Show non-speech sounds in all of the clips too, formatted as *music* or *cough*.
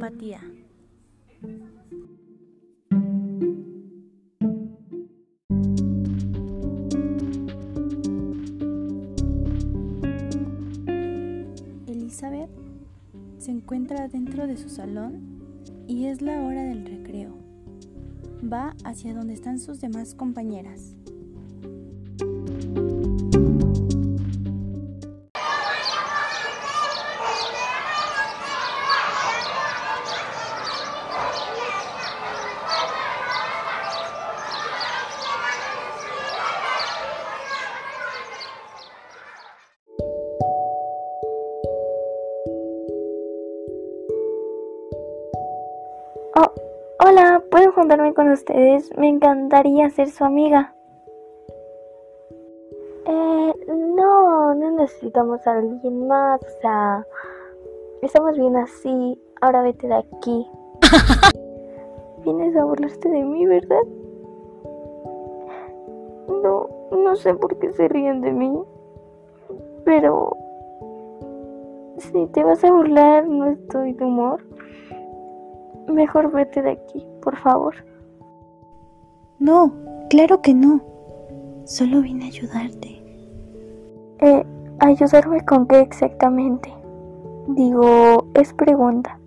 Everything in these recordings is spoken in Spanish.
empatía. Elizabeth se encuentra dentro de su salón y es la hora del recreo. Va hacia donde están sus demás compañeras. Oh, hola, ¿puedo juntarme con ustedes? Me encantaría ser su amiga. Eh, no, no necesitamos a alguien más, o sea, estamos bien así, ahora vete de aquí. *laughs* Vienes a burlarte de mí, ¿verdad? No, no sé por qué se ríen de mí, pero si te vas a burlar, no estoy de humor. Mejor vete de aquí, por favor. No, claro que no. Solo vine a ayudarte. Eh, ¿ayudarme con qué exactamente? Digo, es pregunta.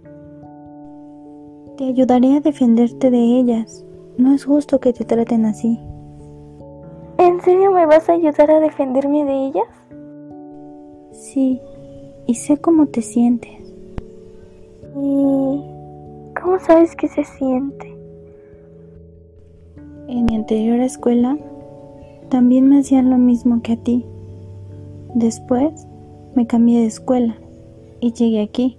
Te ayudaré a defenderte de ellas. No es justo que te traten así. ¿En serio me vas a ayudar a defenderme de ellas? Sí, y sé cómo te sientes. ¿Y cómo sabes que se siente? En mi anterior escuela también me hacían lo mismo que a ti. Después me cambié de escuela y llegué aquí.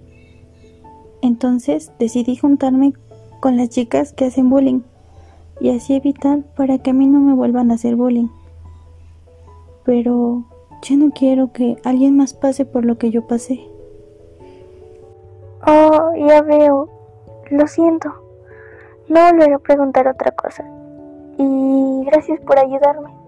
Entonces decidí juntarme con las chicas que hacen bullying y así evitar para que a mí no me vuelvan a hacer bullying. Pero yo no quiero que alguien más pase por lo que yo pasé. Oh, ya veo. Lo siento. No volveré a preguntar otra cosa. Y gracias por ayudarme.